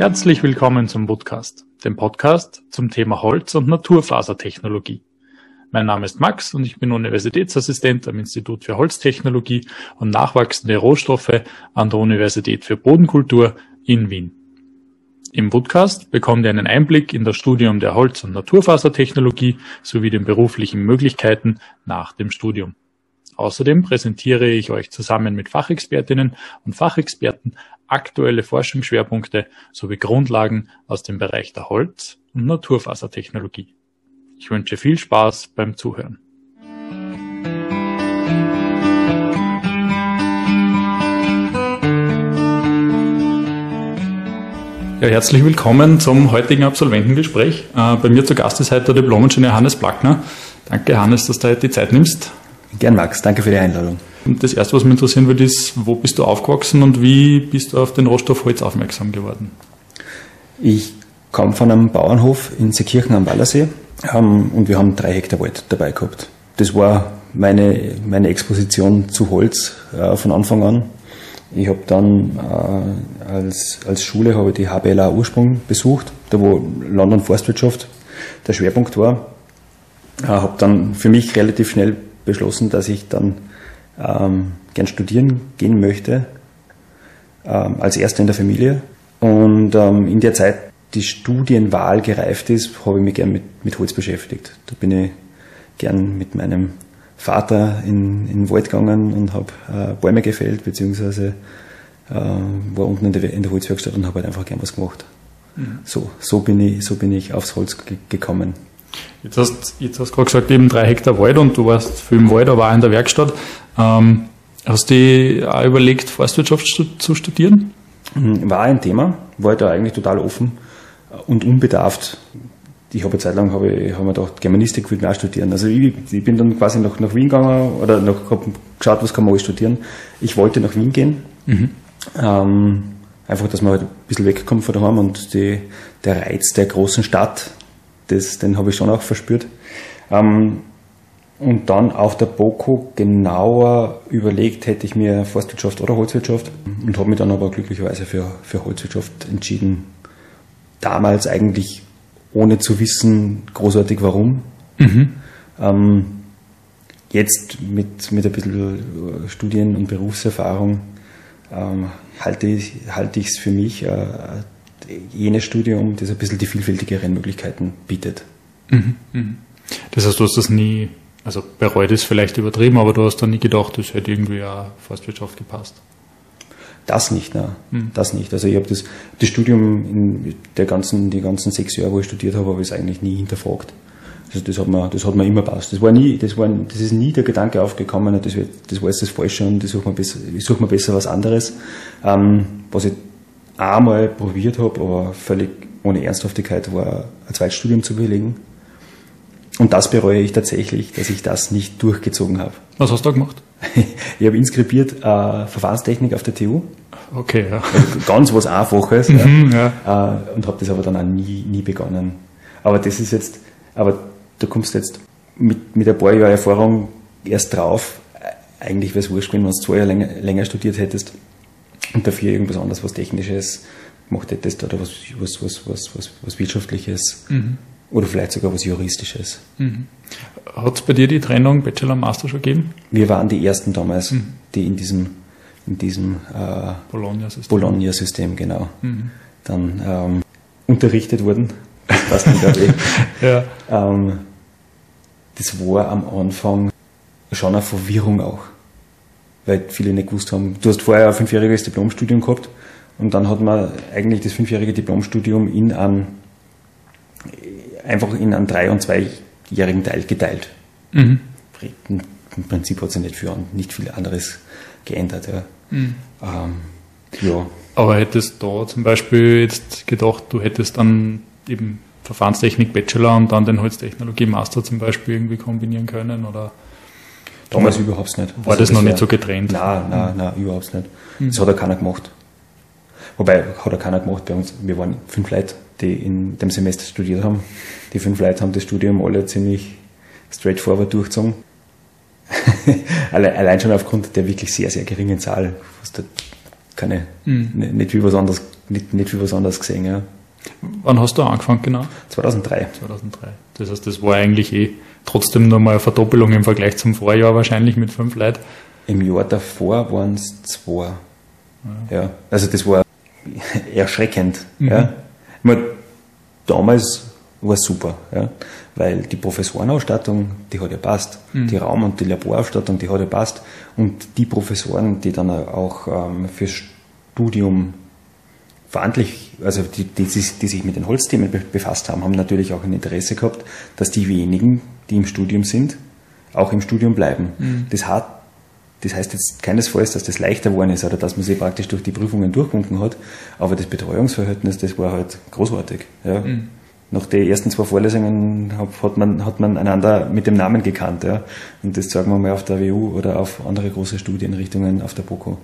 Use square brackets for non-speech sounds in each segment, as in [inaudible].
Herzlich willkommen zum Podcast, dem Podcast zum Thema Holz- und Naturfasertechnologie. Mein Name ist Max und ich bin Universitätsassistent am Institut für Holztechnologie und nachwachsende Rohstoffe an der Universität für Bodenkultur in Wien. Im Podcast bekommt ihr einen Einblick in das Studium der Holz- und Naturfasertechnologie sowie den beruflichen Möglichkeiten nach dem Studium. Außerdem präsentiere ich euch zusammen mit Fachexpertinnen und Fachexperten aktuelle Forschungsschwerpunkte sowie Grundlagen aus dem Bereich der Holz- und Naturfasertechnologie. Ich wünsche viel Spaß beim Zuhören. Ja, herzlich willkommen zum heutigen Absolventengespräch. Äh, bei mir zu Gast ist heute der Diplomingenieur Hannes Plackner. Danke, Hannes, dass du heute die Zeit nimmst. Gern, Max. Danke für die Einladung. Und das erste, was mich interessieren würde, ist, wo bist du aufgewachsen und wie bist du auf den Rohstoff Holz aufmerksam geworden? Ich komme von einem Bauernhof in Seekirchen am Wallersee ähm, und wir haben drei Hektar Wald dabei gehabt. Das war meine, meine Exposition zu Holz äh, von Anfang an. Ich habe dann äh, als, als Schule habe ich die HBLA Ursprung besucht, da wo Land- und Forstwirtschaft der Schwerpunkt war. Äh, habe dann für mich relativ schnell beschlossen, dass ich dann ähm, gern studieren gehen möchte, ähm, als Erster in der Familie. Und ähm, in der Zeit die Studienwahl gereift ist, habe ich mich gern mit, mit Holz beschäftigt. Da bin ich gern mit meinem Vater in, in den Wald gegangen und habe äh, Bäume gefällt, beziehungsweise äh, war unten in der, in der Holzwerkstatt und habe halt einfach gern was gemacht. Mhm. So, so, bin ich, so bin ich aufs Holz gekommen. Jetzt hast, jetzt hast du gerade gesagt, eben drei Hektar Wald und du warst viel im Wald, aber auch in der Werkstatt. Ähm, hast du auch überlegt, Forstwirtschaft zu studieren? Mhm, war ein Thema, war da eigentlich total offen und unbedarft. Ich habe eine Zeit lang habe ich, hab mir gedacht, Germanistik will ich auch studieren. Also ich, ich, bin dann quasi nach, nach Wien gegangen oder nach, habe geschaut, was kann man alles studieren. Ich wollte nach Wien gehen. Mhm. Ähm, einfach, dass man halt ein bisschen wegkommt von daheim und die, der Reiz der großen Stadt, das, den habe ich schon auch verspürt. Ähm, und dann auf der BOKO genauer überlegt, hätte ich mir Forstwirtschaft oder Holzwirtschaft und habe mich dann aber glücklicherweise für, für Holzwirtschaft entschieden. Damals eigentlich ohne zu wissen großartig warum. Mhm. Ähm, jetzt mit, mit ein bisschen Studien- und Berufserfahrung ähm, halte ich es für mich äh, jenes Studium, das ein bisschen die vielfältigeren Möglichkeiten bietet. Mhm. Mhm. Das heißt, du hast das nie, also bereut ist vielleicht übertrieben, aber du hast dann nie gedacht, das hätte irgendwie auch Forstwirtschaft gepasst. Das nicht, ne? Mhm. Das nicht. Also ich habe das, das Studium in der ganzen, die ganzen sechs Jahre, wo ich studiert habe, habe ich es eigentlich nie hinterfragt. Also das hat mir, das hat mir immer passt. Das war nie, das war, das ist nie der Gedanke aufgekommen, das, wird, das war jetzt das Falsche und ich suche mir besser, ich suche mir besser was anderes. Ähm, was ich einmal probiert habe, aber völlig ohne Ernsthaftigkeit war, ein Zweitstudium zu belegen. Und das bereue ich tatsächlich, dass ich das nicht durchgezogen habe. Was hast du da gemacht? [laughs] ich habe inskribiert äh, Verfahrenstechnik auf der TU. Okay, ja. Also ganz was Einfaches. Mhm, ja. Äh, und habe das aber dann auch nie, nie begonnen. Aber das ist jetzt, aber du kommst jetzt mit, mit ein paar Jahren Erfahrung erst drauf, eigentlich wäre es wurscht, wenn du zwei Jahre länger, länger studiert hättest und dafür irgendwas anderes, was Technisches gemacht hättest oder was, was, was, was, was, was Wirtschaftliches mhm. oder vielleicht sogar was Juristisches. Mhm. Hat es bei dir die Trennung Bachelor und Master schon gegeben? Wir waren die Ersten damals, mhm. die in diesem, in diesem äh, Bologna-System, Bologna genau, mhm. dann ähm, unterrichtet wurden. Das [laughs] ja. ähm, das war am Anfang schon eine Verwirrung auch weil viele nicht gewusst haben. Du hast vorher ein fünfjähriges Diplomstudium gehabt und dann hat man eigentlich das fünfjährige Diplomstudium in einen, einfach in einen drei- und zweijährigen Teil geteilt. Mhm. Im Prinzip hat sich nicht viel, nicht viel anderes geändert. Ja. Mhm. Ähm, ja. Aber hättest du da zum Beispiel jetzt gedacht, du hättest dann eben Verfahrenstechnik Bachelor und dann den Holztechnologie Master zum Beispiel irgendwie kombinieren können oder? Damals ja. überhaupt nicht. War also das, das noch nicht so getrennt? Nein, nein, nein, überhaupt nicht. Mhm. Das hat ja keiner gemacht. Wobei, hat ja keiner gemacht bei uns. Wir waren fünf Leute, die in dem Semester studiert haben. Die fünf Leute haben das Studium alle ziemlich straightforward durchgezogen. [laughs] allein schon aufgrund der wirklich sehr, sehr geringen Zahl, da keine, mhm. nicht, nicht, wie was anderes, nicht, nicht wie was anderes gesehen, ja. Wann hast du angefangen genau? 2003. 2003. Das heißt, das war eigentlich eh trotzdem nochmal eine Verdoppelung im Vergleich zum Vorjahr wahrscheinlich mit fünf Leuten. Im Jahr davor waren es zwei. Ja. ja. Also das war erschreckend. Mhm. Ja. Meine, damals war es super, ja. weil die Professorenausstattung, die hat ja passt. Mhm. Die Raum- und die Laborausstattung, die hat ja passt. Und die Professoren, die dann auch ähm, fürs Studium verantwortlich, also die, die, die, sich mit den Holzthemen befasst haben, haben natürlich auch ein Interesse gehabt, dass die wenigen, die im Studium sind, auch im Studium bleiben. Mhm. Das hat das heißt jetzt keinesfalls, dass das leichter geworden ist oder dass man sich praktisch durch die Prüfungen durchgewunken hat, aber das Betreuungsverhältnis, das war halt großartig. Ja. Mhm. Nach den ersten zwei Vorlesungen hat man, hat man einander mit dem Namen gekannt. Ja. Und das sagen wir mal auf der WU oder auf andere große Studienrichtungen auf der BOKO.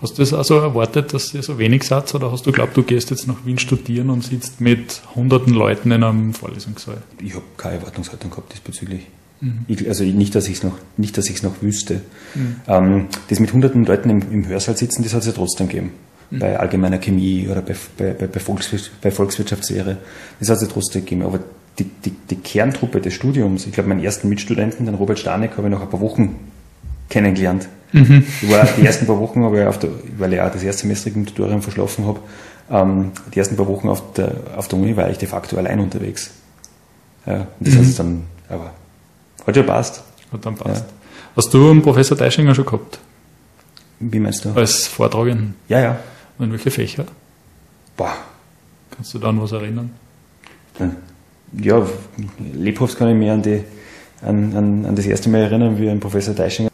Hast du das also erwartet, dass ihr so wenig seid oder hast du glaubt, du gehst jetzt nach Wien studieren und sitzt mit hunderten Leuten in einem Vorlesungssaal? Ich habe keine Erwartungshaltung gehabt diesbezüglich. Mhm. Ich, also nicht, dass ich es noch, nicht, dass ich es noch wüsste. Mhm. Ähm, das mit hunderten Leuten im, im Hörsaal sitzen, das hat es ja trotzdem gegeben. Mhm. Bei allgemeiner Chemie oder bei, bei, bei, Volkswirtschaft, bei Volkswirtschaftslehre. Das hat es ja trotzdem gegeben. Aber die, die, die Kerntruppe des Studiums, ich glaube, meinen ersten Mitstudenten, den Robert Stanek, habe ich nach ein paar Wochen kennengelernt. Mhm. Ich war die ersten paar Wochen, aber der, weil ich auch das Erstsemester im Tutorium verschlafen habe, ähm, die ersten paar Wochen auf der, auf der Uni war ich de facto allein unterwegs. Ja, das mhm. heißt dann, aber hat ja passt. Hat dann passt. Ja. Hast du einen Professor Deischinger schon gehabt? Wie meinst du? Als Vortragenden? Ja, ja. Und welche Fächer? Boah. Kannst du da an was erinnern? Ja, lebhaft kann ich mich an, die, an, an, an das erste Mal erinnern, wie einen Professor Deischinger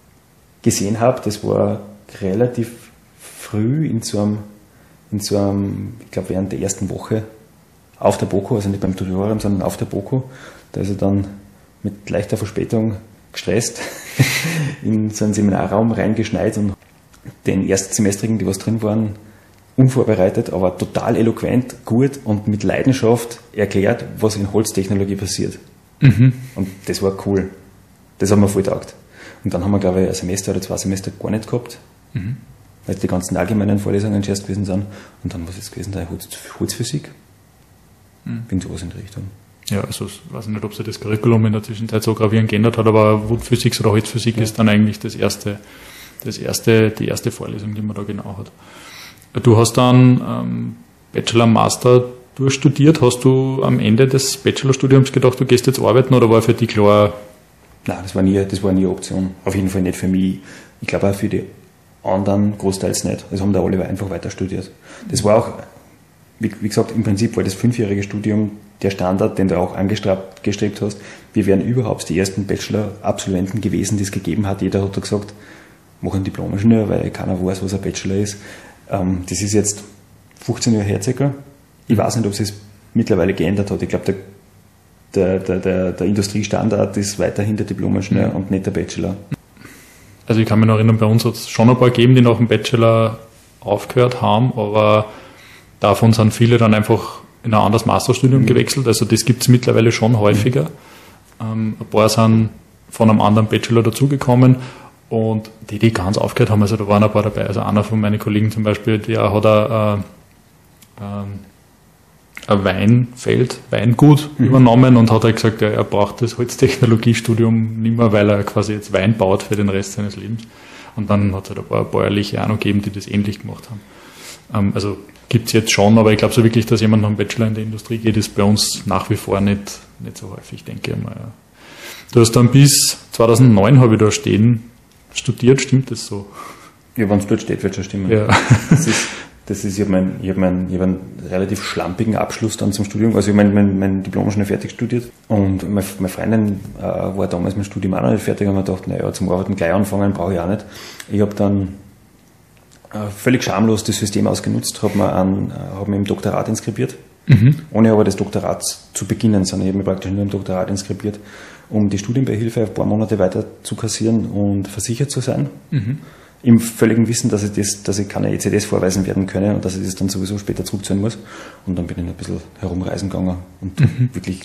gesehen habe. Das war relativ früh in so einem, in so einem ich glaube, während der ersten Woche auf der BOKO, also nicht beim Tutorium, sondern auf der BOKO. Da ist er dann mit leichter Verspätung gestresst [laughs] in so einen Seminarraum reingeschneit und den Erstsemestrigen, die was drin waren, unvorbereitet, aber total eloquent, gut und mit Leidenschaft erklärt, was in Holztechnologie passiert. Mhm. Und das war cool. Das haben wir voll taugt. Und dann haben wir, glaube ich, ein Semester oder zwei Semester gar nicht gehabt, mhm. weil die ganzen allgemeinen Vorlesungen erst gewesen sind. Und dann was ist gewesen, da Holzphysik. Mhm. Bin sowas in die Richtung. Ja, also ich weiß nicht, ob sich das Curriculum in der Zwischenzeit so gravierend geändert hat, aber Wood Physics oder Holzphysik ja. ist dann eigentlich das erste, das erste, die erste Vorlesung, die man da genau hat. Du hast dann ähm, Bachelor, Master durchstudiert. Hast du am Ende des Bachelorstudiums gedacht, du gehst jetzt arbeiten oder war für dich klar? Nein, das war nie, das war nie eine Option. Auf jeden Fall nicht für mich. Ich glaube auch für die anderen großteils nicht. Das haben da alle einfach weiter studiert. Das war auch, wie, wie gesagt, im Prinzip war das fünfjährige Studium der Standard, den du auch angestrebt hast. Wir wären überhaupt die ersten Bachelor-Absolventen gewesen, die es gegeben hat. Jeder hat gesagt, mach einen Diplom-Ingenieur, weil keiner weiß, was ein Bachelor ist. Ähm, das ist jetzt 15 Jahre her circa. Ich weiß nicht, ob es mittlerweile geändert hat. Ich glaube, der, der, der, der, Industriestandard ist weiterhin der Diplom-Ingenieur mhm. und nicht der Bachelor. Also ich kann mich noch erinnern, bei uns hat es schon ein paar gegeben, die nach dem Bachelor aufgehört haben, aber davon sind viele dann einfach in ein anderes Masterstudium mhm. gewechselt. Also das gibt es mittlerweile schon häufiger. Mhm. Ähm, ein paar sind von einem anderen Bachelor dazugekommen und die, die ganz aufgehört haben, also da waren ein paar dabei. Also einer von meinen Kollegen zum Beispiel, der hat ein, äh, ein Weinfeld, Weingut mhm. übernommen und hat halt gesagt, er braucht das Holztechnologiestudium nicht mehr, weil er quasi jetzt Wein baut für den Rest seines Lebens. Und dann hat es halt ein paar bäuerliche auch noch gegeben, die das ähnlich gemacht haben. Ähm, also gibt es jetzt schon, aber ich glaube so wirklich, dass jemand noch einen Bachelor in der Industrie geht, ist bei uns nach wie vor nicht, nicht so häufig, denke ich mal. Ja. Du hast dann bis 2009, habe ich da stehen, studiert, stimmt das so? Ja, wenn es dort steht, wird schon stimmen. Ja. Das ist, [laughs] das ist ich habe mein, hab mein, hab einen relativ schlampigen Abschluss dann zum Studium. Also ich habe mein, mein, mein Diplom schon fertig studiert und meine, meine Freundin äh, war damals mein Studium auch noch nicht fertig und man dachte, naja, zum Arbeiten gleich anfangen brauche ich auch nicht. Ich habe dann äh, völlig schamlos das System ausgenutzt, habe mir, an, äh, hab mir im Doktorat inskribiert, mhm. ohne aber das Doktorat zu beginnen, sondern ich habe mir praktisch nur im Doktorat inskribiert, um die Studienbeihilfe ein paar Monate weiter zu kassieren und versichert zu sein. Mhm. Im völligen Wissen, dass ich, das, dass ich keine ECDs vorweisen werden könne und dass ich das dann sowieso später zurückzahlen muss. Und dann bin ich ein bisschen herumreisen gegangen und mhm. wirklich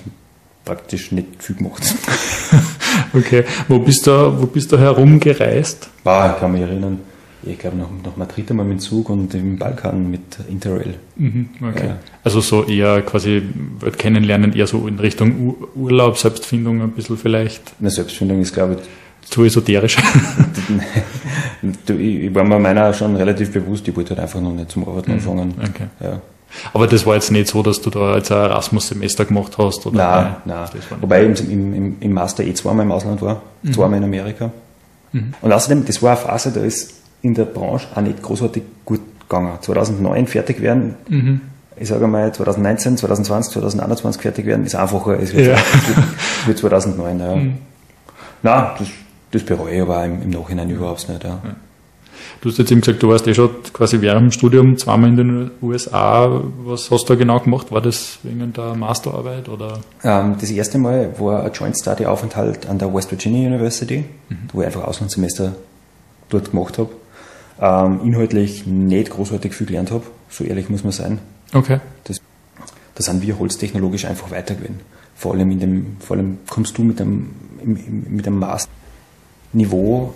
praktisch nicht viel gemacht. [laughs] okay, wo bist du, wo bist du herumgereist? Ah, ich kann mich erinnern Ich glaube nach, nach Madrid einmal mit dem Zug und im Balkan mit Interrail. Mhm, okay. Ja. Also so eher quasi kennenlernen, eher so in Richtung Urlaub, Selbstfindung ein bisschen vielleicht. Eine Selbstfindung ist, glaube ich, zu esoterisch. [laughs] ich war mir meiner schon relativ bewusst, ich wollte halt einfach noch nicht zum Arbeiten mhm. anfangen. Okay. Ja. Aber das war jetzt nicht so, dass du da jetzt ein Erasmus-Semester gemacht hast? Oder? Nein, nein. Wobei ich im, im, im Master eh zweimal im Ausland war, mhm. zweimal in Amerika. Mhm. Und außerdem, das war eine Phase, da ist in der Branche auch nicht großartig gut gegangen. 2009 fertig werden, mhm. ich sage mal 2019, 2020, 2021 fertig werden, ist einfacher als ja. [laughs] für 2009. Ja. Mhm. Nein, das, das bereue ich aber im, im Nachhinein überhaupt nicht. Ja. Du hast jetzt eben gesagt, du warst eh schon quasi während dem Studium zweimal in den USA. Was hast du da genau gemacht? War das wegen der Masterarbeit oder? Ähm, das erste Mal war ein Joint Study Aufenthalt an der West Virginia University, mhm. wo ich einfach Auslandssemester dort gemacht habe. Ähm, inhaltlich nicht großartig viel gelernt habe, so ehrlich muss man sein. Okay. Das, da sind wir holztechnologisch einfach weiter gewesen. Vor allem in dem, vor allem kommst du mit dem, mit dem Master-Niveau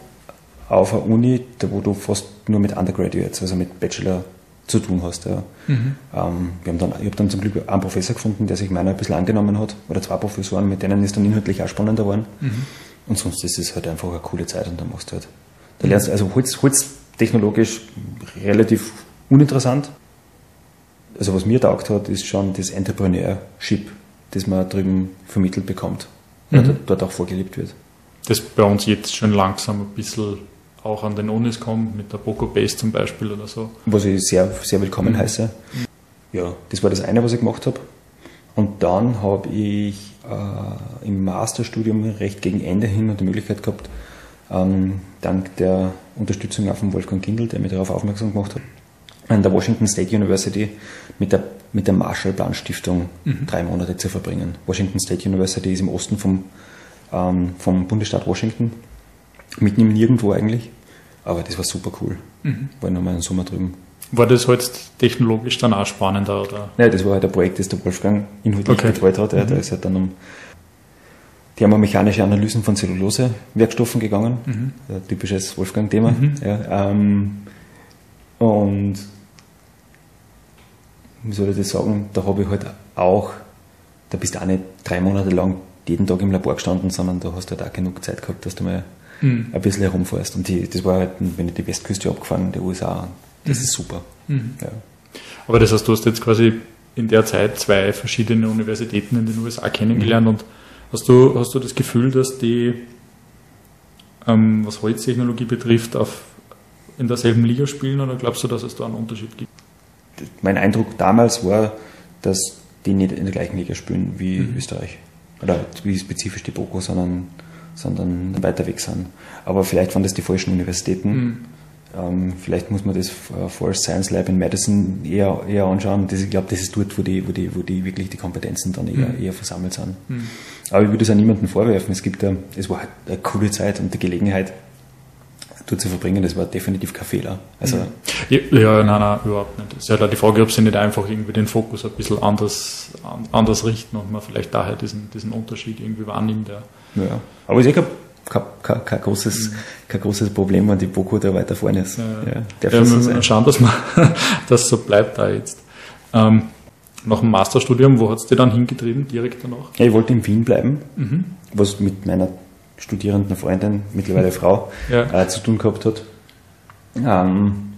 auf einer Uni, da wo du fast nur mit Undergraduates, also mit Bachelor zu tun hast. Ja. Mhm. Ähm, wir haben dann, ich habe dann zum Glück einen Professor gefunden, der sich meiner ein bisschen angenommen hat, oder zwei Professoren, mit denen ist dann inhaltlich auch spannender geworden. Mhm. Und sonst ist es halt einfach eine coole Zeit und dann machst du halt. Da lernst du, also Holz, Holz technologisch relativ uninteressant. Also was mir taugt hat, ist schon das Entrepreneurship, das man drüben vermittelt bekommt, mhm. dort auch vorgelebt wird. Das bei uns jetzt schon langsam ein bisschen auch an den Unis kommt, mit der Poco Base zum Beispiel oder so. Was ich sehr, sehr willkommen mhm. heiße. Ja, das war das eine, was ich gemacht habe. Und dann habe ich äh, im Masterstudium recht gegen Ende hin die Möglichkeit gehabt, ähm, dank der Unterstützung auch von Wolfgang Kindl, der mich darauf aufmerksam gemacht hat, an der Washington State University mit der, mit der Marshall-Plan-Stiftung mhm. drei Monate zu verbringen. Washington State University ist im Osten vom, ähm, vom Bundesstaat Washington mitten im Nirgendwo eigentlich. Aber das war super cool. Mhm. War nochmal einen Sommer drüben. War das halt technologisch dann auch spannender? Oder? Nein, das war halt ein Projekt, das der Wolfgang inhaltlich okay. betreut hat. Mhm. Da ist halt dann um thermomechanische Analysen von Zellulose-Werkstoffen gegangen. Mhm. Typisches Wolfgang-Thema. Mhm. Ja, ähm, und wie soll ich das sagen, da habe ich halt auch, da bist du auch nicht drei Monate lang jeden Tag im Labor gestanden, sondern da hast du halt auch genug Zeit gehabt, dass du mal mhm. ein bisschen herumfährst. Und die, das war halt, wenn ich die Westküste abgefahren, der USA, das mhm. ist super. Mhm. Ja. Aber das heißt, du hast jetzt quasi in der Zeit zwei verschiedene Universitäten in den USA kennengelernt mhm. und hast du, hast du das Gefühl, dass die, ähm, was Holztechnologie betrifft, auf, in derselben Liga spielen oder glaubst du, dass es da einen Unterschied gibt? Mein Eindruck damals war, dass die nicht in der gleichen Liga spielen wie mhm. Österreich. Oder wie spezifisch die Boko, sondern sondern weiter weg sind. Aber vielleicht waren das die falschen Universitäten. Mhm. Ähm, vielleicht muss man das äh, Forest Science Lab in Madison eher, eher anschauen. Das, ich glaube, das ist dort, wo die, wo die, wo die wirklich die Kompetenzen dann eher, mhm. eher versammelt sind. Mhm. Aber ich würde es auch niemandem vorwerfen. Es gibt, es war halt eine coole Zeit und die Gelegenheit, dort zu verbringen, das war definitiv kein Fehler. Also mhm. ja, ja, nein, nein, überhaupt nicht. Es ist halt auch die Frage, ob sie nicht einfach irgendwie den Fokus ein bisschen anders, anders richten und man vielleicht daher diesen, diesen Unterschied irgendwie wahrnimmt. Ja. Ja. Aber ist eh kein, kein, kein, großes, kein großes Problem, wenn die Boko da weiter vorne ist. Ja, ja, ja, so sein. schauen, dass man [laughs] das so bleibt da jetzt. Ähm, nach dem Masterstudium, wo hat es dir dann hingetrieben, direkt danach? Ja, ich wollte in Wien bleiben, mhm. was mit meiner studierenden Freundin, mittlerweile Frau, [laughs] ja. äh, zu tun gehabt hat. Ähm,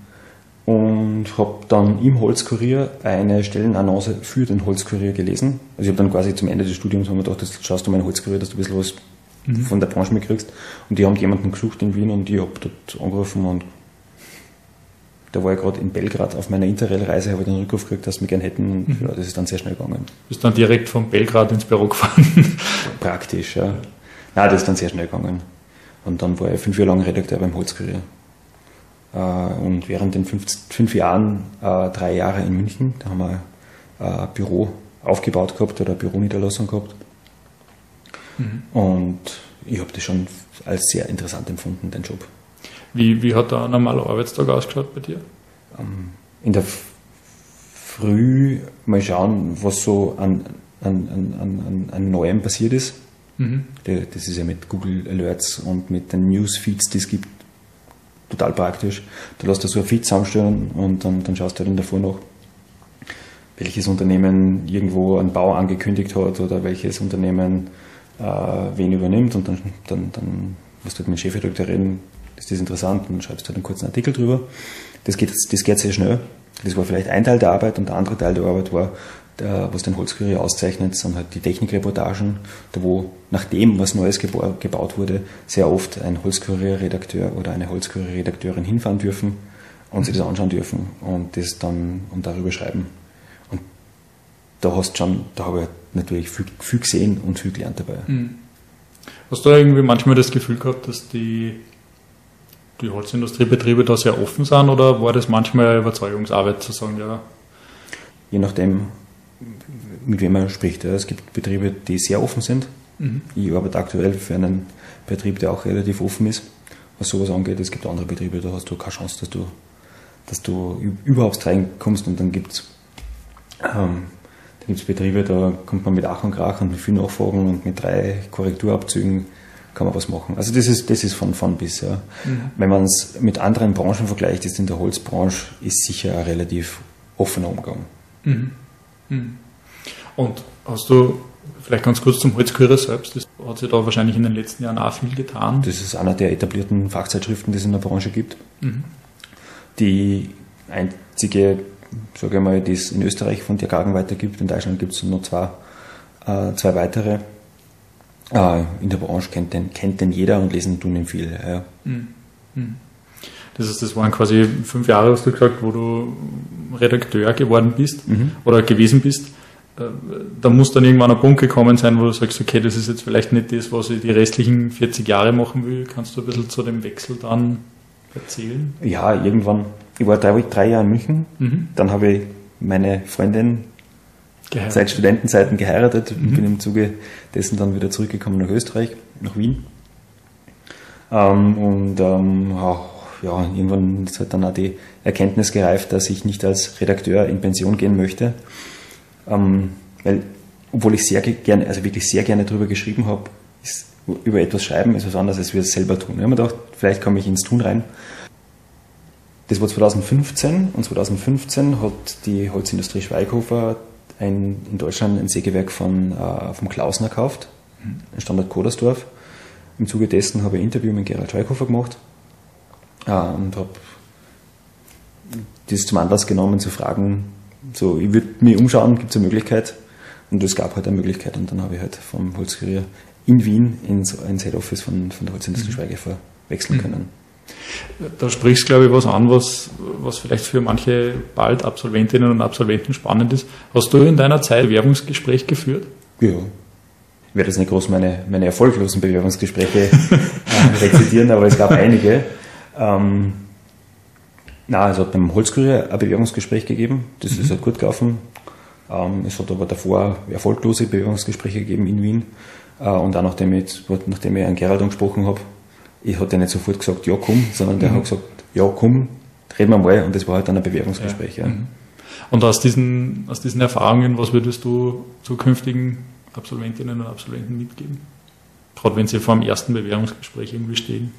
und habe dann im Holzkurier eine Stellenannonce für den Holzkurier gelesen. Also ich habe dann quasi zum Ende des Studiums haben wir gedacht, das schaust du mal in Holzkurier, dass du ein bisschen was mhm. von der Branche mitkriegst. Und die haben jemanden gesucht in Wien und ich habe dort angerufen und da war ich gerade in Belgrad auf meiner Interrail-Reise, habe ich den Rückruf gekriegt, dass sie mich gerne hätten und mhm. ja, das ist dann sehr schnell gegangen. Bist dann direkt von Belgrad ins Büro gefahren? Praktisch, ja. Nein, das ist dann sehr schnell gegangen. Und dann war ich fünf Jahre lang Redakteur beim Holzkurier. Äh, und während den fünf, fünf Jahren äh, drei Jahre in München, da haben wir ein Büro aufgebaut gehabt oder eine Büroniederlassung gehabt. Mhm. Und ich habe das schon als sehr interessant empfunden, den Job. Wie, wie hat da ein normaler Arbeitstag ausgeschaut bei dir? Ähm, in der Früh mal schauen, was so an, an, an, an, an Neuem passiert ist. Mhm. Das ist ja mit Google Alerts und mit den Newsfeeds, die es gibt, total praktisch. Du lässt da so ein Feed zusammenstellen und dann, dann schaust du dann davor noch, welches Unternehmen irgendwo einen Bau angekündigt hat oder welches Unternehmen äh, wen übernimmt und dann, dann, dann musst du halt mit dem Chefredakteur reden, ist das interessant und dann schreibst du halt einen kurzen Artikel drüber. Das geht, das geht sehr schnell. Das war vielleicht ein Teil der Arbeit und der andere Teil der Arbeit war, was den Holzkurier auszeichnet, sind halt die Technikreportagen, da wo nach dem, was Neues gebaut wurde, sehr oft ein Holzkurier-Redakteur oder eine Holzkurier-Redakteurin hinfahren dürfen und sich das anschauen dürfen und das dann und darüber schreiben. Und da hast schon, da habe ich natürlich viel, viel gesehen und viel gelernt dabei. Mhm. Hast du irgendwie manchmal das Gefühl gehabt, dass die, die Holzindustriebetriebe da sehr offen sind oder war das manchmal Überzeugungsarbeit zu sagen, ja? Je nachdem, mit wem man spricht. Es gibt Betriebe, die sehr offen sind. Mhm. Ich arbeite aktuell für einen Betrieb, der auch relativ offen ist, was sowas angeht. Es gibt andere Betriebe, da hast du keine Chance, dass du, dass du überhaupt reinkommst und dann gibt es ähm, Betriebe, da kommt man mit Ach und Krach und mit vielen Nachfragen und mit drei Korrekturabzügen kann man was machen. Also das ist, das ist von, von bis. Ja. Mhm. Wenn man es mit anderen Branchen vergleicht, ist in der Holzbranche ist sicher ein relativ offener Umgang. Mhm. Mhm. Und hast du vielleicht ganz kurz zum Holzkürer selbst, das hat sich da wahrscheinlich in den letzten Jahren auch viel getan. Das ist einer der etablierten Fachzeitschriften, die es in der Branche gibt. Mhm. Die einzige, sage ich mal, die es in Österreich von Tiergarten weitergibt. In Deutschland gibt es noch zwei, äh, zwei weitere. Äh, in der Branche kennt den, kennt den jeder und lesen tun ihn viele. Ja. Mhm. mhm. Das ist, das waren quasi fünf Jahre, hast du gesagt, wo du Redakteur geworden bist mhm. oder gewesen bist da muss dann irgendwann ein Punkt gekommen sein, wo du sagst, okay, das ist jetzt vielleicht nicht das, was ich die restlichen 40 Jahre machen will. Kannst du ein bisschen zu dem Wechsel dann erzählen? Ja, irgendwann. Ich war drei, drei Jahre in München. Mhm. Dann habe ich meine Freundin geheiratet. seit Studentenzeiten geheiratet mhm. und bin im Zuge dessen dann wieder zurückgekommen nach Österreich, nach Wien. Ähm, und ähm, ja, irgendwann ist halt dann auch die Erkenntnis gereift, dass ich nicht als Redakteur in Pension gehen möchte, ähm, weil, obwohl ich sehr gerne, also wirklich sehr gerne darüber geschrieben habe, ist, über etwas schreiben ist was anderes, als wir es selber tun. Ich habe mir gedacht, vielleicht komme ich ins Tun rein. Das war 2015 und 2015 hat die Holzindustrie Schweighofer ein, in Deutschland ein Sägewerk von, äh, vom Klausner gekauft, in Standort Kodersdorf. Im Zuge dessen habe ich ein Interview mit Gerald Schweighofer gemacht und habe das zum Anlass genommen zu fragen, so, ich würde mich umschauen, gibt es eine Möglichkeit? Und es gab halt eine Möglichkeit und dann habe ich halt vom Holzkurier in Wien ins, ins Head Office von, von der Holzindustrie mhm. Schweigefer wechseln mhm. können. Da sprichst du, glaube ich, was an, was, was vielleicht für manche bald Absolventinnen und Absolventen spannend ist. Hast du in deiner Zeit Bewerbungsgespräch geführt? Ja. Ich werde jetzt nicht groß meine, meine erfolglosen Bewerbungsgespräche äh, rezitieren, aber es gab einige. Ähm, Nein, es hat beim Holzkurier ein Bewerbungsgespräch gegeben. Das mhm. ist halt gut gelaufen. Ähm, es hat aber davor erfolglose Bewerbungsgespräche gegeben in Wien. Äh, und auch nachdem ich, nachdem ich einen Gerald angesprochen habe, ich hatte nicht sofort gesagt, ja komm, sondern der mhm. hat gesagt, ja komm, reden wir mal. Und das war halt dann ein Bewerbungsgespräch. Ja. Ja. Mhm. Und aus diesen, aus diesen Erfahrungen, was würdest du zukünftigen Absolventinnen und Absolventen mitgeben? Gerade wenn sie vor dem ersten Bewerbungsgespräch irgendwie stehen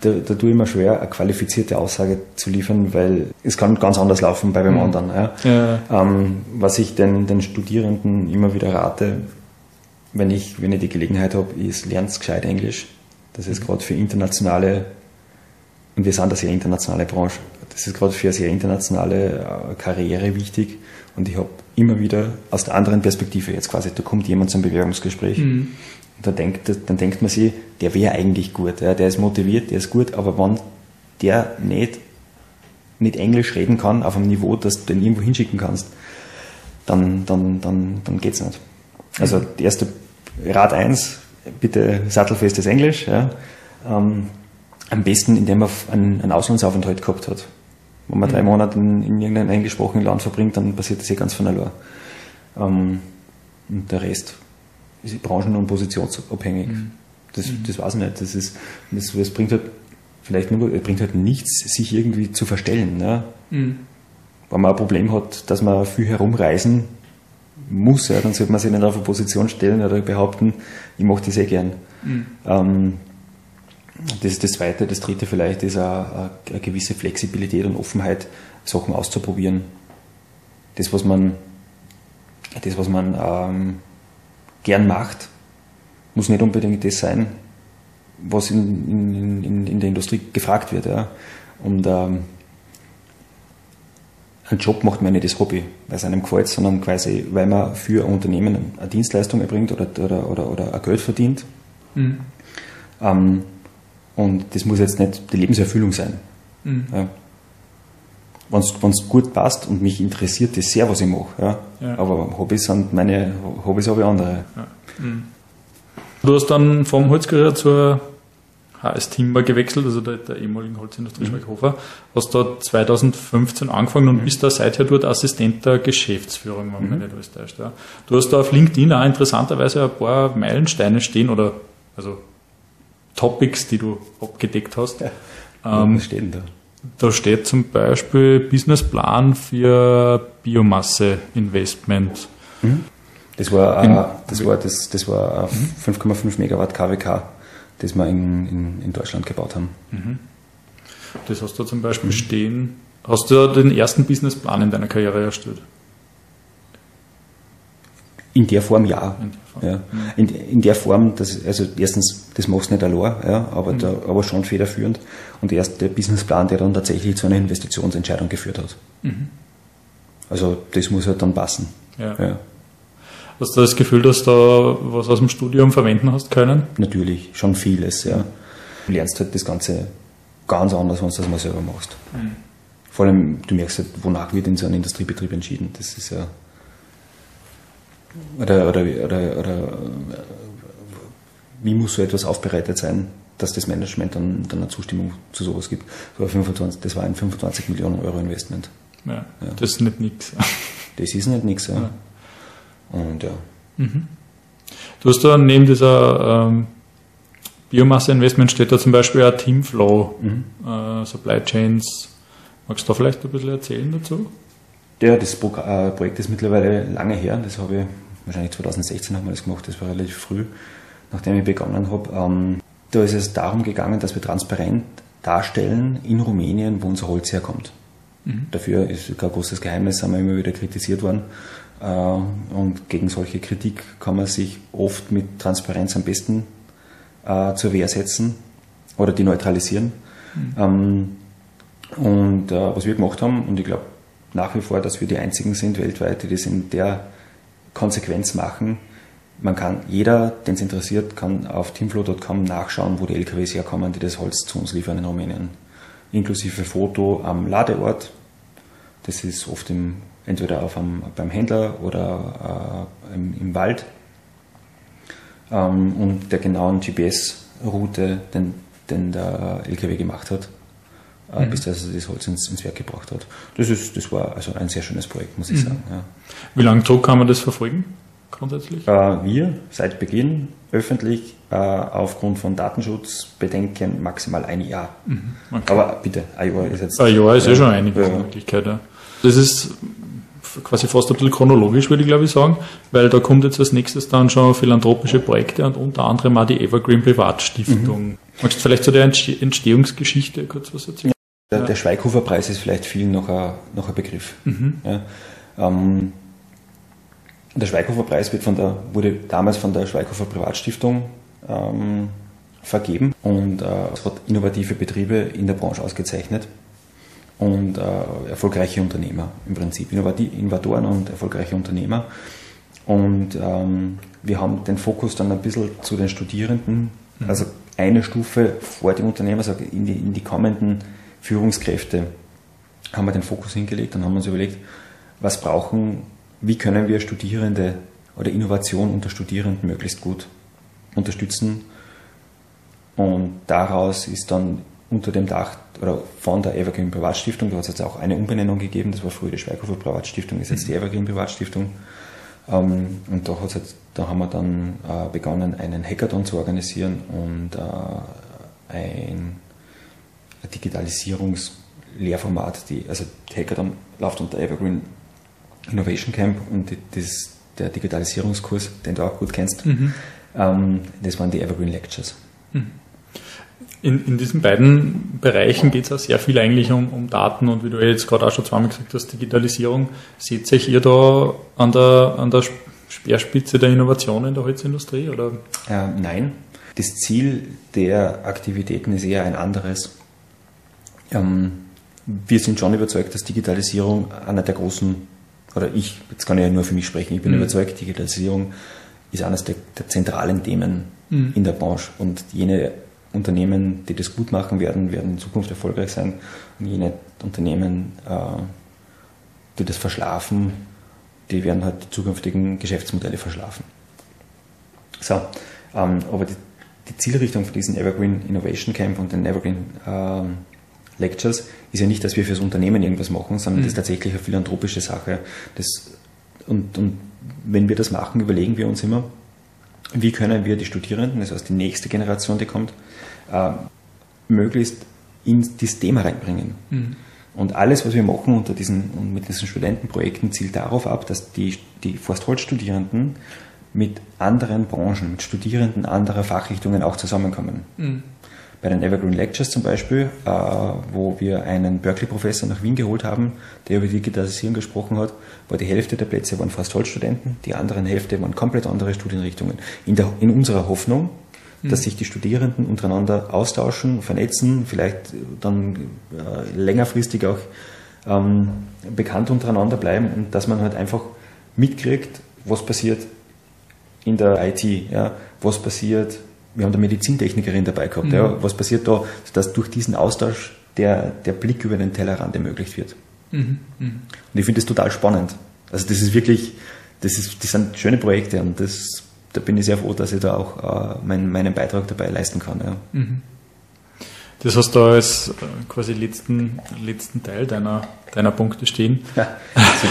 da, da tue ich mir schwer, eine qualifizierte Aussage zu liefern, weil es kann ganz anders laufen bei dem mhm. anderen. Ja. ja. Ähm, was ich den, den Studierenden immer wieder rate, wenn ich, wenn ich die Gelegenheit habe, ist, lernt gescheit Englisch. Das ist mhm. gerade für internationale, und wir sind eine sehr internationale Branche, das ist gerade für eine sehr internationale äh, Karriere wichtig. Und ich habe immer wieder aus der anderen Perspektive jetzt quasi, da kommt jemand zum Bewerbungsgespräch. Mhm dann denkt, dann denkt man sich, der wäre eigentlich gut, ja, der ist motiviert, der ist gut, aber wenn der nicht, nicht Englisch reden kann auf einem Niveau, dass du den irgendwo hinschicken kannst, dann, dann, dann, dann geht's nicht. Also, die erste Rat 1, bitte sattelfestes Englisch, ja. Ähm, am besten, indem man einen, einen Auslandsaufenthalt gehabt hat. Wenn man mhm. drei Monate in, in irgendeinem englischsprachigen Land verbringt, dann passiert das ja ganz von allein. Ähm, und der Rest ist branchen- und positionsabhängig. Mhm. Das, mhm. das weiß ich nicht. Das, ist, das, das bringt halt vielleicht nur, bringt halt nichts, sich irgendwie zu verstellen. Ne? Mhm. Wenn man ein Problem hat, dass man viel herumreisen muss, ja, dann sollte man sich nicht auf eine Position stellen oder behaupten, ich mache das sehr gern. Mhm. Ähm, das ist das Zweite. Das Dritte vielleicht ist eine, eine gewisse Flexibilität und Offenheit, Sachen auszuprobieren. Das, was man, das, was man ähm, gern macht, muss nicht unbedingt das sein, was in, in, in, in der Industrie gefragt wird. Ja. Und ähm, ein Job macht man nicht das Hobby, weil es einem gefällt, sondern quasi, weil man für ein Unternehmen eine Dienstleistung erbringt oder, oder, oder, oder ein Geld verdient. Mhm. Ähm, und das muss jetzt nicht die Lebenserfüllung sein. Mhm. Ja. Wenn es gut passt und mich interessiert das sehr, was ich mache. Ja. ja. Aber Hobbys sind meine Hobbys habe ich andere. Ja. Mhm. Du hast dann vom Holzkarriere zur HS Timber gewechselt, also der, der ehemaligen Holzindustrie mhm. Schweighofer. Hast da 2015 angefangen und mhm. bist da seither dort Assistent der Geschäftsführung, wenn man mhm. nicht alles täuscht. Ja. Du hast da auf LinkedIn auch interessanterweise ein paar Meilensteine stehen oder also Topics, die du abgedeckt hast. Ja. Ähm, Was steht da? Da steht zum Beispiel Businessplan für Biomasse-Investment. Mhm. Das war, äh, das war, das, das war 5,5 mhm. Megawatt KWK, das wir in, in, in Deutschland gebaut haben. Mhm. Das hast du zum Beispiel mhm. stehen. Hast du den ersten Businessplan in deiner Karriere erstellt? In der Form ja. In der Form, ja. Mhm. In, in, der Form, dass, also erstens, das machst du nicht allein, ja, aber, mhm. da, aber schon federführend. Und erst der Businessplan, der dann tatsächlich zu einer Investitionsentscheidung geführt hat. Mhm. Also das muss halt dann passen. Ja. ja. Hast du das Gefühl, dass du was aus dem Studium verwenden hast können? Natürlich, schon vieles, ja. Du lernst halt das Ganze ganz anders, wenn du das mal selber machst. Mhm. Vor allem, du merkst halt, wonach wird in so einem Industriebetrieb entschieden. Das ist ja. Oder, oder, oder, oder wie muss so etwas aufbereitet sein, dass das Management dann, dann eine Zustimmung zu sowas gibt. Das war, 25, das war ein 25 Millionen Euro Investment. Ja, ja. Das ist nicht nichts. Das ist nicht nichts, ja. ja. Und ja. Mhm. Du hast da neben dieser ähm, Biomasse-Investment steht da zum Beispiel ein Teamflow, mhm. äh, Supply Chains. Magst du da vielleicht ein bisschen erzählen dazu? Ja, das äh, Projekt ist mittlerweile lange her. Das habe ich wahrscheinlich 2016 haben wir das gemacht. Das war relativ früh, nachdem ich begonnen habe. Ähm, da ist es darum gegangen, dass wir transparent darstellen in Rumänien, wo unser Holz herkommt. Mhm. Dafür ist kein großes Geheimnis, haben wir immer wieder kritisiert worden. Äh, und gegen solche Kritik kann man sich oft mit Transparenz am besten äh, zur Wehr setzen oder die neutralisieren. Mhm. Ähm, und was wir gemacht haben, und ich glaube nach wie vor, dass wir die einzigen sind weltweit, die das in der Konsequenz machen. Man kann, jeder, den es interessiert, kann auf teamflow.com nachschauen, wo die LKWs herkommen, die das Holz zu uns liefern in Rumänien. Inklusive Foto am Ladeort. Das ist oft im entweder auf einem, beim Händler oder äh, im, im, Wald ähm, und der genauen GPS-Route, den, den der LKW gemacht hat, äh, mhm. bis er das Holz ins, ins, Werk gebracht hat. Das, ist, das war also ein sehr schönes Projekt, muss ich mhm. sagen. Ja. Wie lange Druck kann man das verfolgen? Grundsätzlich? Äh, wir seit Beginn öffentlich äh, aufgrund von Datenschutzbedenken maximal ein Jahr. Mhm. Okay. Aber bitte, ein Jahr ist jetzt. Ein Jahr ist ja schon einige Möglichkeit. Ja. Das ist quasi fast ein bisschen chronologisch, würde ich glaube ich sagen, weil da kommt jetzt als nächstes dann schon philanthropische Projekte und unter anderem auch die Evergreen Privatstiftung. Mhm. Magst du vielleicht zu der Entstehungsgeschichte kurz was erzählen? Der, der Schweighofer Preis ist vielleicht vielen noch ein, noch ein Begriff. Mhm. Ja, ähm, der Schweighofer Preis wird von der, wurde damals von der Schweighofer Privatstiftung ähm, vergeben und äh, es hat innovative Betriebe in der Branche ausgezeichnet und äh, erfolgreiche Unternehmer im Prinzip, Innovatoren und erfolgreiche Unternehmer. Und ähm, wir haben den Fokus dann ein bisschen zu den Studierenden, mhm. also eine Stufe vor dem Unternehmer, also in die, in die kommenden Führungskräfte haben wir den Fokus hingelegt und haben uns überlegt, was brauchen, wie können wir Studierende oder Innovation unter Studierenden möglichst gut unterstützen. Und daraus ist dann unter dem Dach oder von der Evergreen Privatstiftung, da hat es jetzt auch eine Umbenennung gegeben, das war früher die Schweighofer Privatstiftung, ist jetzt die mhm. Evergreen Privatstiftung. Ähm, und da, jetzt, da haben wir dann äh, begonnen, einen Hackathon zu organisieren und äh, ein Digitalisierungslehrformat, die, also Hackathon läuft unter Evergreen Innovation Camp und das, der Digitalisierungskurs, den du auch gut kennst, mhm. ähm, das waren die Evergreen Lectures. Mhm. in, in diesen beiden Bereichen geht es auch sehr viel eigentlich um, um Daten und wie du jetzt gerade auch schon zweimal gesagt hast, Digitalisierung. Seht sich ihr da an der, an der Speerspitze der Innovation in der Holzindustrie? Oder? Äh, nein. Das Ziel der Aktivitäten ist eher ein anderes. Ähm, wir sind schon überzeugt, dass Digitalisierung einer der großen, oder ich, jetzt kann ich ja nur für mich sprechen, ich bin mhm. überzeugt, Digitalisierung ist eines der, der zentralen Themen mhm. in der Branche. Und jene Unternehmen, die das gut machen werden, werden in Zukunft erfolgreich sein. Und jene Unternehmen, äh, die das verschlafen, die werden halt die zukünftigen Geschäftsmodelle verschlafen. So, ähm, aber die, die, Zielrichtung von diesem Evergreen Innovation Camp und den Evergreen ähm, Lectures ist ja nicht, dass wir fürs Unternehmen irgendwas machen, sondern mhm. das ist tatsächlich eine philanthropische Sache. Das, und, und wenn wir das machen, überlegen wir uns immer, wie können wir die Studierenden, das heißt die nächste Generation, die kommt, äh, möglichst in dieses Thema reinbringen. Mhm. Und alles, was wir machen unter diesen, mit diesen Studentenprojekten, zielt darauf ab, dass die, die Forstholz-Studierenden mit anderen Branchen, mit Studierenden anderer Fachrichtungen auch zusammenkommen. Mhm. Bei den Evergreen Lectures zum Beispiel, äh, wo wir einen Berkeley-Professor nach Wien geholt haben, der über Digitalisierung gesprochen hat, war die Hälfte der Plätze waren fast Holzstudenten, die anderen Hälfte waren komplett andere Studienrichtungen. In, der, in unserer Hoffnung, mhm. dass sich die Studierenden untereinander austauschen, vernetzen, vielleicht dann äh, längerfristig auch ähm, bekannt untereinander bleiben und dass man halt einfach mitkriegt, was passiert in der IT, ja, was passiert wir haben da Medizintechnikerin dabei gehabt. Mhm. Ja, was passiert da, dass durch diesen Austausch der, der Blick über den Tellerrand ermöglicht wird. Mhm. Mhm. Und ich finde das total spannend. Also das ist wirklich, das, ist, das sind schöne Projekte und das, da bin ich sehr froh, dass ich da auch äh, mein, meinen Beitrag dabei leisten kann. Ja. Das hast du als äh, quasi letzten, letzten Teil deiner, deiner Punkte stehen. Ja,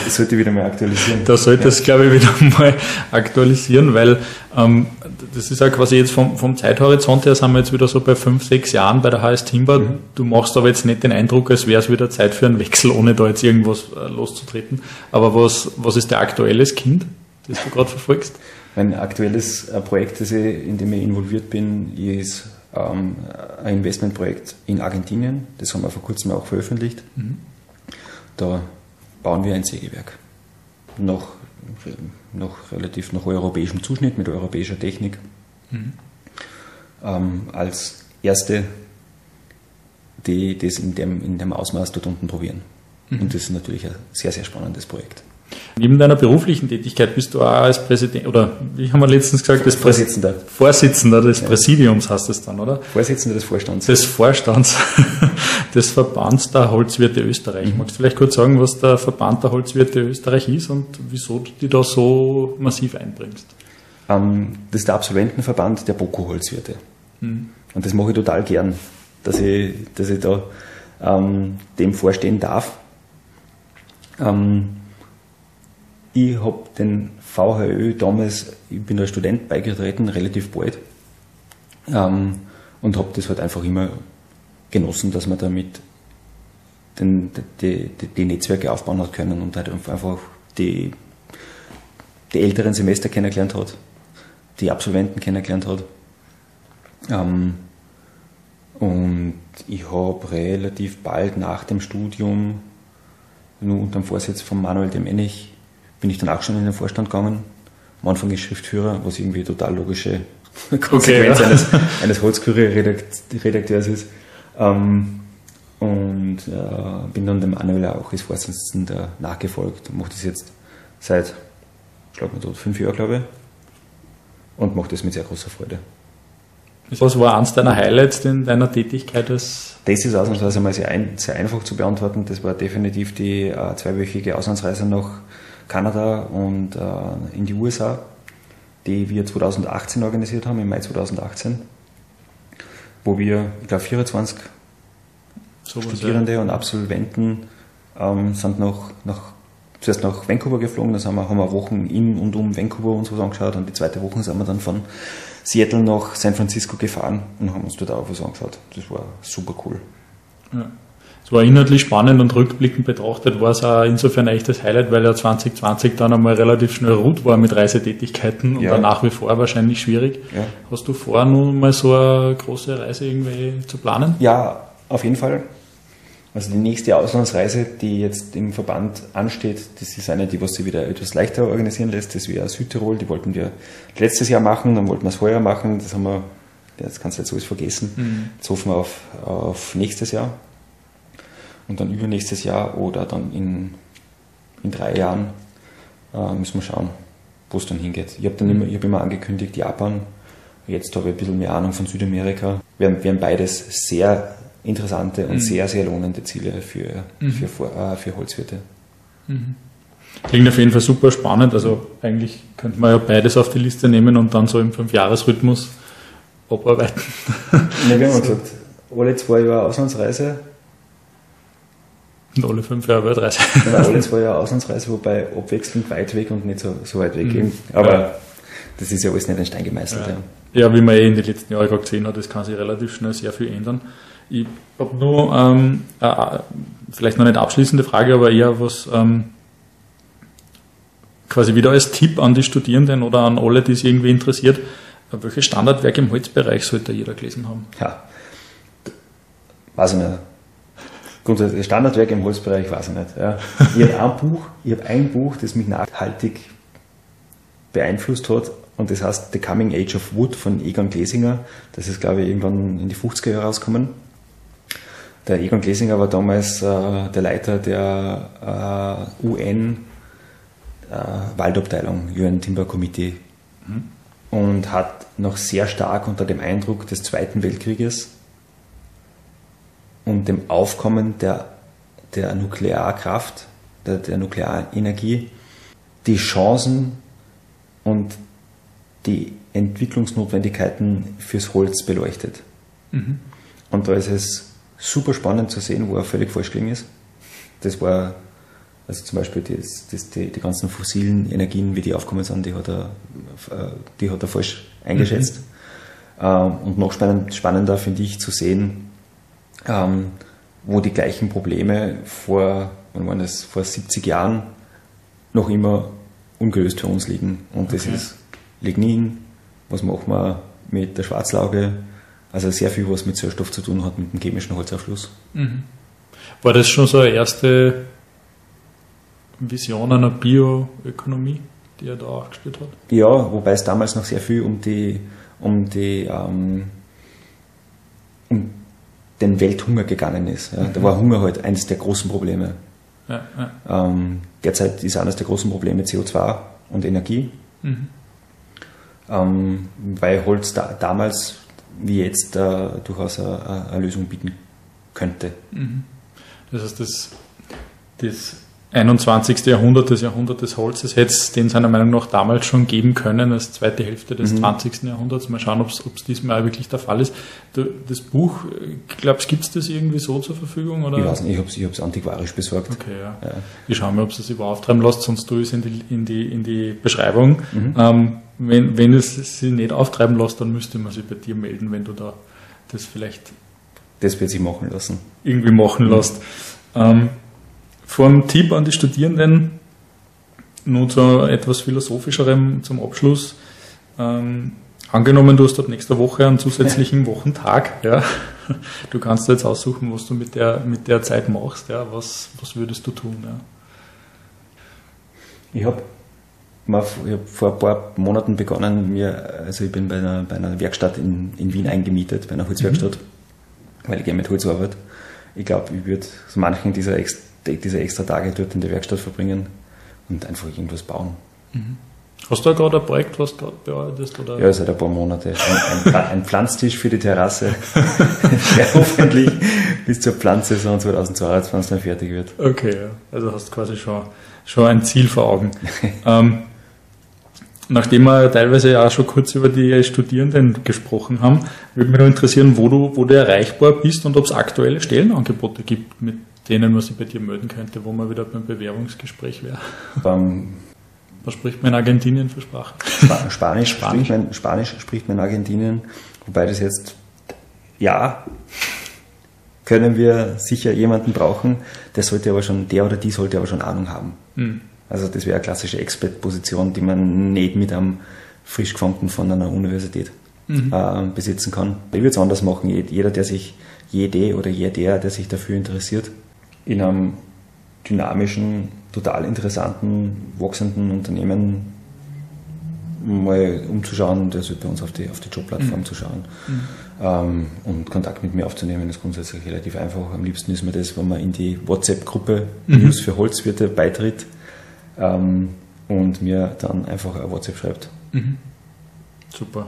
das sollte ich wieder mal aktualisieren. Da sollte es, glaube ich, wieder [laughs] mal aktualisieren, weil ähm, das ist ja quasi jetzt vom, vom Zeithorizont her sind wir jetzt wieder so bei fünf, sechs Jahren bei der HS Timber. Mhm. Du machst aber jetzt nicht den Eindruck, als wäre es wieder Zeit für einen Wechsel, ohne da jetzt irgendwas äh, loszutreten. Aber was, was ist der aktuelles Kind, das du gerade verfolgst? Mein aktuelles äh, Projekt, das ich, in dem ich involviert bin, ist ähm, ein Investmentprojekt in Argentinien. Das haben wir vor kurzem auch veröffentlicht. Mhm. Da bauen wir ein Sägewerk. Noch, noch relativ nach europäischem Zuschnitt, mit europäischer Technik. Mhm. Ähm, als erste, die das in dem, in dem Ausmaß dort unten probieren. Mhm. Und das ist natürlich ein sehr, sehr spannendes Projekt. Neben deiner beruflichen Tätigkeit bist du auch als Präsident, oder wie haben wir letztens gesagt, das Vorsitzender. Vorsitzender des. Präsidiums heißt es dann, oder? Vorsitzender des Vorstands. Des Vorstands [laughs] des Verbands der Holzwirte Österreich. Mhm. Magst du vielleicht kurz sagen, was der Verband der Holzwirte Österreich ist und wieso du dich da so massiv einbringst? Ähm, das ist der Absolventenverband der Boko-Holzwirte. Mhm. Und das mache ich total gern, dass ich, dass ich da ähm, dem vorstehen darf. Ähm, ich habe den VHÖ damals, ich bin als Student beigetreten, relativ bald. Ähm, und habe das halt einfach immer genossen, dass man damit den, die, die, die, Netzwerke aufbauen hat können und halt einfach die, die älteren Semester kennengelernt hat, die Absolventen kennengelernt hat. Ähm, und ich habe relativ bald nach dem Studium, nur unter dem Vorsitz von Manuel Demenich, bin ich dann auch schon in den Vorstand gegangen. Am Anfang ist Schriftführer, was irgendwie total logische [laughs] Konsequenz okay, ja. eines, eines Holzkurier-Redakteurs ist. Ähm, und äh, bin dann dem Manuel auch als Vorsitzender nachgefolgt und mache das jetzt seit, schlag mal tot, fünf Jahren, glaube ich. Und mache das mit sehr großer Freude. Was war eins deiner Highlights in deiner Tätigkeit als das ist ausnahmsweise mal sehr, ein, sehr einfach zu beantworten. Das war definitiv die äh, zweiwöchige Auslandsreise nach Kanada und äh, in die USA, die wir 2018 organisiert haben, im Mai 2018, wo wir, ich glaube, 24 so Studierende ja. und Absolventen ähm, sind noch, nach, zuerst nach Vancouver geflogen, dann haben wir, haben wir Wochen in und um Vancouver uns was angeschaut und die zweite Woche sind wir dann von Seattle nach San Francisco gefahren und haben uns dort auch was angeschaut. Das war super cool. Ja. Es war inhaltlich spannend und rückblickend betrachtet war es auch insofern ein echtes Highlight, weil ja 2020 dann einmal relativ schnell rot war mit Reisetätigkeiten und ja. dann nach wie vor wahrscheinlich schwierig. Ja. Hast du vor, nun mal so eine große Reise irgendwie zu planen? Ja, auf jeden Fall. Also die nächste Auslandsreise, die jetzt im Verband ansteht, das ist eine, die was sie wieder etwas leichter organisieren lässt. Das wäre Südtirol. Die wollten wir letztes Jahr machen, dann wollten wir es heuer machen. Das haben wir, das kannst du jetzt alles vergessen. Mhm. Jetzt hoffen wir auf, auf nächstes Jahr. Und dann übernächstes Jahr oder dann in, in drei Jahren äh, müssen wir schauen, wo es dann hingeht. Ich habe dann immer, ich hab immer angekündigt, Japan. Jetzt habe ich ein bisschen mehr Ahnung von Südamerika. Wir wären beides sehr interessante und mhm. sehr, sehr lohnende Ziele für, mhm. für, äh, für Holzwirte. Mhm. Klingt auf jeden Fall super spannend. Also eigentlich könnte man ja beides auf die Liste nehmen und dann so im Fünfjahresrhythmus abarbeiten. Ja, wir haben so. [laughs] gesagt, alle zwei Jahre Auslandsreise. Und alle fünf Jahre Weltreise. Genau, [laughs] alle zwei Jahre Auslandsreise, wobei abwechselnd weit weg und nicht so, so weit weg. Mhm. Aber ja. das ist ja alles nicht in Stein gemeißelt. Ja. ja. wie man eh in den letzten Jahren gerade gesehen hat, das kann sich relativ schnell sehr viel ändern. Ich habe nur ähm, äh, vielleicht noch nicht abschließende Frage, aber eher was ähm, quasi wieder als Tipp an die Studierenden oder an alle, die es irgendwie interessiert. Welche Standardwerke im Holzbereich sollte jeder gelesen haben? Ja, weiß ich nicht. Grundsätzlich Standardwerke im Holzbereich weiß ich nicht. Ja. Ich habe ein Buch, ich habe ein Buch, das mich nachhaltig beeinflusst hat, und das heißt The Coming Age of Wood von Egon Glesinger. Das ist, glaube ich, irgendwann in die 50er Jahre rausgekommen. Der Egon Glesinger war damals äh, der Leiter der äh, UN äh, Waldabteilung, UN Timber Committee mhm. und hat noch sehr stark unter dem Eindruck des Zweiten Weltkrieges und dem Aufkommen der, der Nuklearkraft, der, der Nuklearenergie, die Chancen und die Entwicklungsnotwendigkeiten fürs Holz beleuchtet. Mhm. Und da ist es super spannend zu sehen, wo er völlig falsch gelegen ist. Das war, also zum Beispiel das, das, die, die, ganzen fossilen Energien, wie die aufkommen sind, die hat er, äh, die hat er falsch eingeschätzt. Mhm. Ähm, und noch spannend, spannender finde ich zu sehen, ähm, wo die gleichen Probleme vor, wann waren das, vor 70 Jahren noch immer ungelöst für uns liegen. Und das okay. ist Lignin, was machen wir mit der Schwarzlauge, also sehr viel, was mit Sauerstoff zu tun hat, mit dem chemischen Holzaufschluss. Mhm. War das schon so eine erste Vision einer Bioökonomie, die er da aufgespielt hat? Ja, wobei es damals noch sehr viel um die, um die ähm, um den Welthunger gegangen ist. Ja. Mhm. Da war Hunger halt eines der großen Probleme. Ja, ja. Ähm, derzeit ist eines der großen Probleme CO2 und Energie. Mhm. Ähm, weil Holz da, damals wie jetzt äh, durchaus eine, eine, Lösung bieten könnte. Mhm. Das heißt, das, das 21. Jahrhundert, das Jahrhundert des Holzes, hätte es den seiner Meinung nach damals schon geben können, als zweite Hälfte des mhm. 20. Jahrhunderts. Mal schauen, ob es diesmal wirklich der Fall ist. Das Buch, glaubst du, gibt es das irgendwie so zur Verfügung? Oder? Ich weiß nicht, ich habe es antiquarisch besorgt. Okay, ja. ja. Ich schaue mal, ob es das überauftreiben lässt, sonst tue ich es in die, in die, in die Beschreibung. Mhm. Ähm, wenn, wenn es sie nicht auftreiben lässt, dann müsste man sich bei dir melden, wenn du da das vielleicht. Das wird sich machen lassen. Irgendwie machen mhm. lässt. Ähm, vom Tipp an die Studierenden, nur zu etwas philosophischerem zum Abschluss. Ähm, angenommen, du hast ab nächster Woche einen zusätzlichen [laughs] Wochentag, ja. Du kannst jetzt aussuchen, was du mit der, mit der Zeit machst, ja. Was, was würdest du tun, ja? Ich habe hab vor ein paar Monaten begonnen, mir, also ich bin bei einer, bei einer Werkstatt in, in Wien eingemietet, bei einer Holzwerkstatt, mhm. weil ich gerne mit Holz arbeite. Ich glaube, ich würde so manchen dieser Ex diese extra Tage dort in der Werkstatt verbringen und einfach irgendwas bauen. Mhm. Hast du da gerade ein Projekt, was du bearbeitest? Oder? Ja, seit ein paar Monaten. Ein, ein, ein Pflanztisch für die Terrasse, [laughs] der hoffentlich bis zur Pflanzsaison 2022 dann fertig wird. Okay, ja. also hast du quasi schon, schon ein Ziel vor Augen. [laughs] ähm, nachdem wir teilweise auch schon kurz über die Studierenden gesprochen haben, würde mich noch interessieren, wo du, wo du erreichbar bist und ob es aktuelle Stellenangebote gibt, mit denen man sich bei dir melden könnte, wo man wieder beim Bewerbungsgespräch wäre? Um, Was spricht man in Argentinien für Sprache? Spanisch, Spanisch, Spanisch. Spricht man, Spanisch spricht man in Argentinien, wobei das jetzt, ja, können wir sicher jemanden brauchen, der sollte aber schon, der oder die sollte aber schon Ahnung haben. Mhm. Also das wäre eine klassische Expert-Position, die man nicht mit einem frisch gefangten von einer Universität mhm. äh, besitzen kann. Ich würde es anders machen. Jeder, der sich, jede oder jeder, der sich dafür interessiert, in einem dynamischen, total interessanten, wachsenden Unternehmen mal umzuschauen, also bei uns auf die, auf die Jobplattform mhm. zu schauen mhm. ähm, und Kontakt mit mir aufzunehmen, ist grundsätzlich relativ einfach. Am liebsten ist mir das, wenn man in die WhatsApp-Gruppe mhm. News für Holzwirte beitritt ähm, und mir dann einfach ein WhatsApp schreibt. Mhm. Super.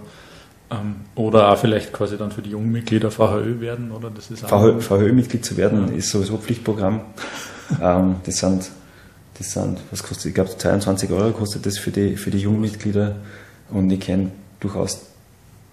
Ähm, oder auch vielleicht quasi dann für die jungen Mitglieder VHÖ werden, oder? Das ist VHÖ-Mitglied zu werden ja. ist sowieso Pflichtprogramm. [laughs] ähm, das sind das sind, was kostet, ich glaube 22 Euro kostet das für die, für die Jungmitglieder und ich kenne durchaus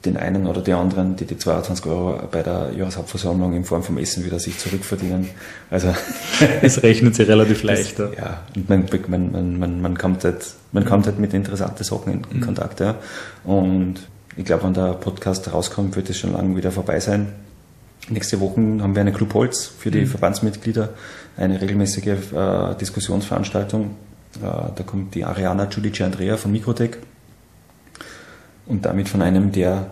den einen oder die anderen, die die 22 Euro bei der Jahreshauptversammlung in Form vom Essen wieder sich zurückverdienen. Also [laughs] es rechnet sich relativ [laughs] leicht. Das, ja, und man, man, man, man, man, kommt halt, man kommt halt mit interessanten Sachen in, in mhm. Kontakt. Ja. Und ich glaube, wenn der Podcast rauskommt, wird es schon lange wieder vorbei sein. Nächste Woche haben wir eine Club Holz für die mhm. Verbandsmitglieder, eine regelmäßige äh, Diskussionsveranstaltung. Äh, da kommt die Ariana Giudice Andrea von Mikrotech und damit von einem der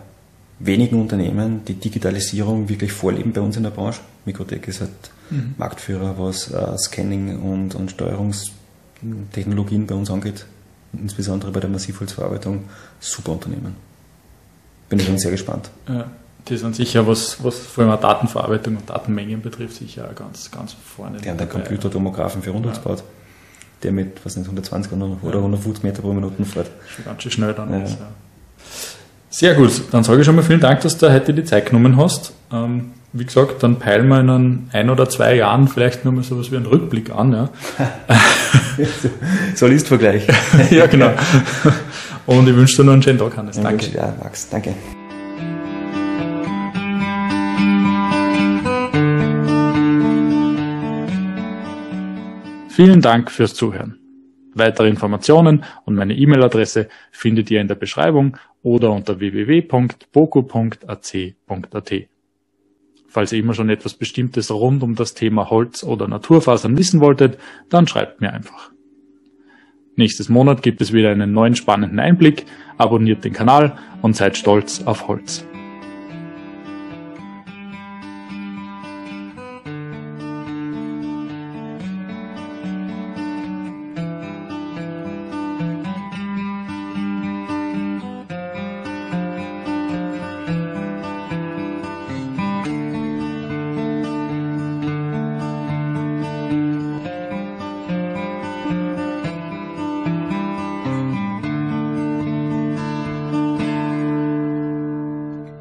wenigen Unternehmen, die Digitalisierung wirklich vorleben bei uns in der Branche. Mikrotech ist halt mhm. Marktführer, was äh, Scanning und, und Steuerungstechnologien bei uns angeht, insbesondere bei der Massivholzverarbeitung. Super Unternehmen. Bin ich schon sehr gespannt. Ja die sind sicher, was, was vor allem Datenverarbeitung und Datenmengen betrifft, sicher ganz, ganz vorne. Der hat einen Computertomographen für Rundholzbad, ja. der mit, was nicht, 120 oder ja. 150 Meter pro Minute fährt. Schon ganz schön schnell dann. Ja. Ist, ja. Sehr gut, dann sage ich schon mal vielen Dank, dass du heute die Zeit genommen hast. Ähm, wie gesagt, dann peilen wir in ein oder zwei Jahren vielleicht nochmal sowas wie einen Rückblick an. Ja. [laughs] so Listvergleich. [laughs] ja, genau. [laughs] Und ich wünsche dir noch einen schönen Tag, Hannes. Danke. Ja, Max, danke. Vielen Dank fürs Zuhören. Weitere Informationen und meine E-Mail-Adresse findet ihr in der Beschreibung oder unter www.boku.ac.at. Falls ihr immer schon etwas Bestimmtes rund um das Thema Holz oder Naturfasern wissen wolltet, dann schreibt mir einfach. Nächstes Monat gibt es wieder einen neuen spannenden Einblick, abonniert den Kanal und seid stolz auf Holz.